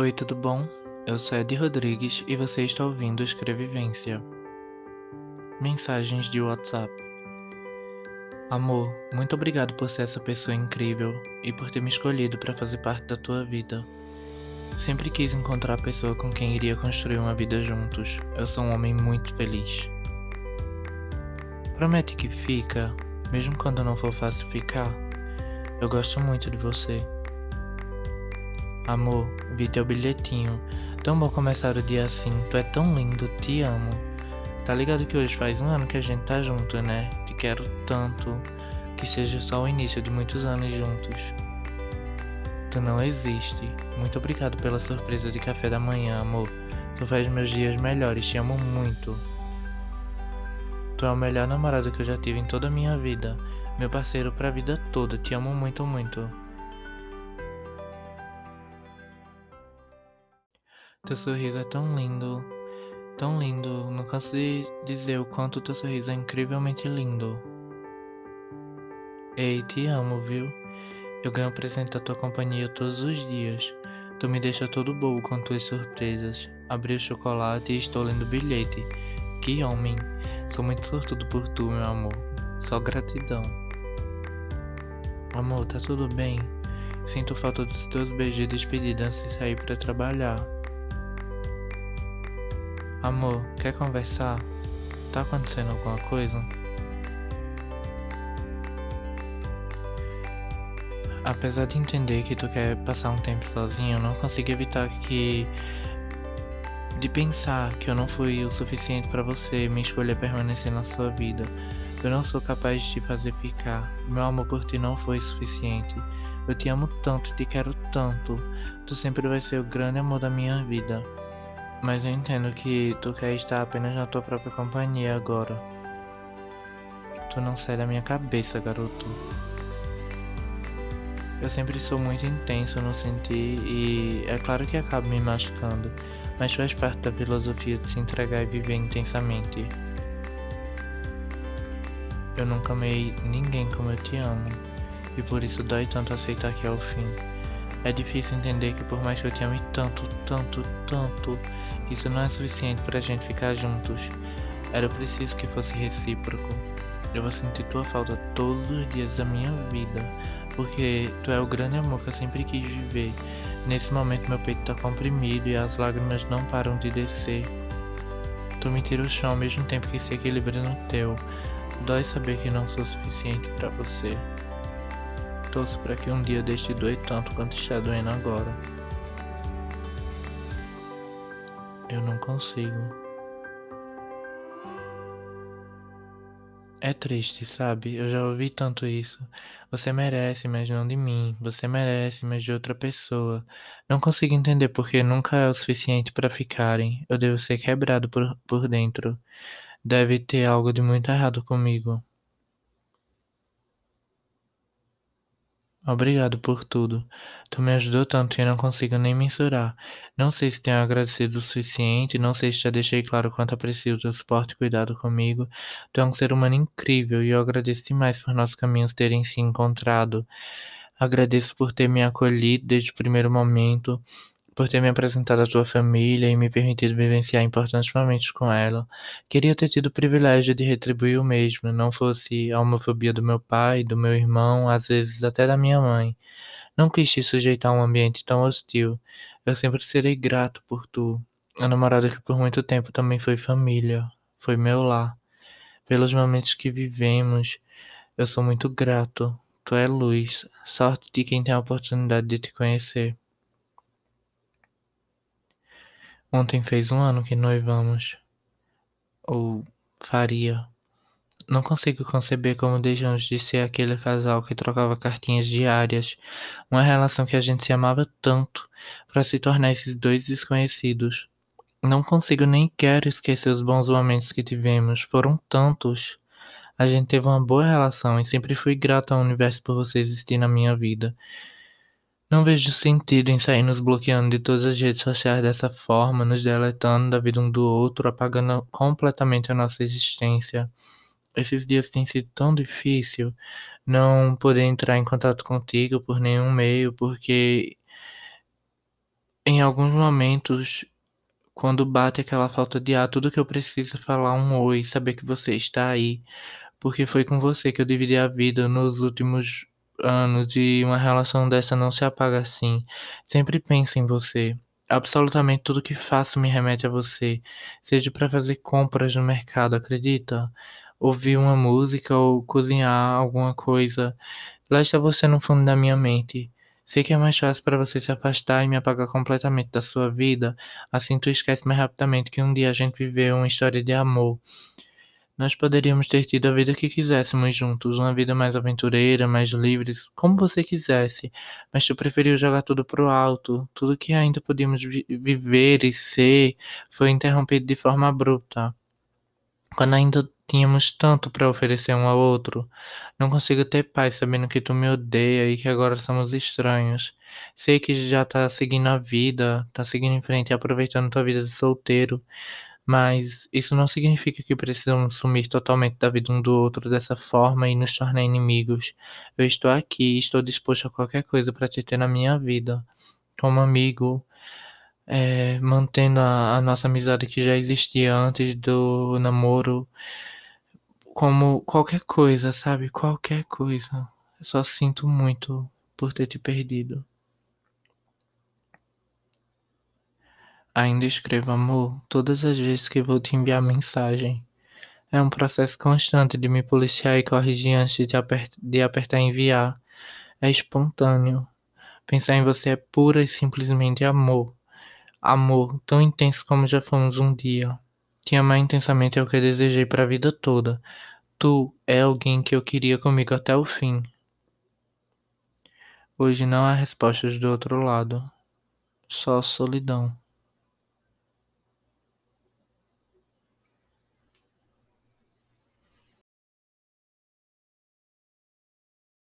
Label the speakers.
Speaker 1: Oi, tudo bom? Eu sou Ed Rodrigues e você está ouvindo Escrevivência. Mensagens de WhatsApp. Amor, muito obrigado por ser essa pessoa incrível e por ter me escolhido para fazer parte da tua vida. Sempre quis encontrar a pessoa com quem iria construir uma vida juntos. Eu sou um homem muito feliz. Promete que fica, mesmo quando não for fácil ficar. Eu gosto muito de você. Amor, vi teu bilhetinho. Tão bom começar o dia assim. Tu é tão lindo, te amo. Tá ligado que hoje faz um ano que a gente tá junto, né? Te quero tanto. Que seja só o início de muitos anos juntos. Tu não existe. Muito obrigado pela surpresa de café da manhã, amor. Tu faz meus dias melhores, te amo muito. Tu é o melhor namorado que eu já tive em toda a minha vida. Meu parceiro pra vida toda, te amo muito, muito. Teu sorriso é tão lindo, tão lindo. Não canso de dizer o quanto teu sorriso é incrivelmente lindo. Ei, te amo, viu? Eu ganho presente da tua companhia todos os dias. Tu me deixa todo bobo com tuas surpresas. Abri o chocolate e estou lendo o bilhete. Que homem! Sou muito sortudo por tu, meu amor. Só gratidão. Amor, tá tudo bem? Sinto falta dos teus beijos de despedida antes de sair para trabalhar. Amor, quer conversar? Tá acontecendo alguma coisa? Apesar de entender que tu quer passar um tempo sozinho, não consigo evitar que de pensar que eu não fui o suficiente para você me escolher permanecer na sua vida. Eu não sou capaz de te fazer ficar. Meu amor por ti não foi suficiente. Eu te amo tanto, te quero tanto. Tu sempre vai ser o grande amor da minha vida. Mas eu entendo que tu quer estar apenas na tua própria companhia agora. Tu não sai da minha cabeça, garoto. Eu sempre sou muito intenso no sentir e é claro que acabo me machucando, mas faz parte da filosofia de se entregar e viver intensamente. Eu nunca amei ninguém como eu te amo, e por isso dói tanto aceitar que é o fim. É difícil entender que por mais que eu te ame tanto, tanto, tanto, isso não é suficiente para a gente ficar juntos. Era preciso que fosse recíproco. Eu vou sentir tua falta todos os dias da minha vida, porque tu é o grande amor que eu sempre quis viver. Nesse momento meu peito tá comprimido e as lágrimas não param de descer. Tu me tira o chão ao mesmo tempo que se equilibra no teu. Dói saber que não sou suficiente para você. Torço para que um dia deixe de doer tanto quanto está doendo agora. Eu não consigo. É triste, sabe? Eu já ouvi tanto isso. Você merece, mas não de mim. Você merece, mas de outra pessoa. Não consigo entender porque nunca é o suficiente para ficarem. Eu devo ser quebrado por, por dentro. Deve ter algo de muito errado comigo. Obrigado por tudo. Tu me ajudou tanto que eu não consigo nem mensurar. Não sei se tenho agradecido o suficiente, não sei se já deixei claro quanto aprecio o teu suporte e cuidado comigo. Tu é um ser humano incrível e eu agradeço demais por nossos caminhos terem se encontrado. Agradeço por ter me acolhido desde o primeiro momento por ter me apresentado à tua família e me permitido vivenciar importantes momentos com ela. Queria ter tido o privilégio de retribuir o mesmo, não fosse a homofobia do meu pai, do meu irmão, às vezes até da minha mãe. Não quis te sujeitar a um ambiente tão hostil. Eu sempre serei grato por tu. A namorada que por muito tempo também foi família, foi meu lar. Pelos momentos que vivemos, eu sou muito grato. Tu é luz, sorte de quem tem a oportunidade de te conhecer. Ontem fez um ano que noivamos. Ou faria. Não consigo conceber como deixamos de ser aquele casal que trocava cartinhas diárias, uma relação que a gente se amava tanto, para se tornar esses dois desconhecidos. Não consigo nem quero esquecer os bons momentos que tivemos, foram tantos. A gente teve uma boa relação e sempre fui grato ao universo por você existir na minha vida. Não vejo sentido em sair nos bloqueando de todas as redes sociais dessa forma, nos deletando da vida um do outro, apagando completamente a nossa existência. Esses dias têm sido tão difícil não poder entrar em contato contigo por nenhum meio, porque em alguns momentos, quando bate aquela falta de ar, tudo que eu preciso é falar um oi, saber que você está aí, porque foi com você que eu dividi a vida nos últimos anos e uma relação dessa não se apaga assim. Sempre penso em você. Absolutamente tudo que faço me remete a você, seja para fazer compras no mercado, acredita? Ouvir uma música ou cozinhar alguma coisa. Lá está você no fundo da minha mente. Sei que é mais fácil para você se afastar e me apagar completamente da sua vida, assim tu esquece mais rapidamente que um dia a gente viveu uma história de amor. Nós poderíamos ter tido a vida que quiséssemos juntos, uma vida mais aventureira, mais livres, como você quisesse, mas tu preferiu jogar tudo pro alto. Tudo que ainda podíamos vi viver e ser foi interrompido de forma abrupta. Quando ainda tínhamos tanto para oferecer um ao outro, não consigo ter paz sabendo que tu me odeia e que agora somos estranhos. Sei que já tá seguindo a vida, tá seguindo em frente e aproveitando tua vida de solteiro, mas isso não significa que precisamos sumir totalmente da vida um do outro dessa forma e nos tornar inimigos. Eu estou aqui estou disposto a qualquer coisa para te ter na minha vida, como amigo, eh, mantendo a, a nossa amizade que já existia antes do namoro, como qualquer coisa, sabe? Qualquer coisa. Eu só sinto muito por ter te perdido. Ainda escrevo amor todas as vezes que vou te enviar mensagem. É um processo constante de me policiar e corrigir antes de, aper de apertar enviar. É espontâneo. Pensar em você é pura e simplesmente amor. Amor tão intenso como já fomos um dia. Te amar intensamente é o que desejei para a vida toda. Tu é alguém que eu queria comigo até o fim. Hoje não há respostas do outro lado, só solidão.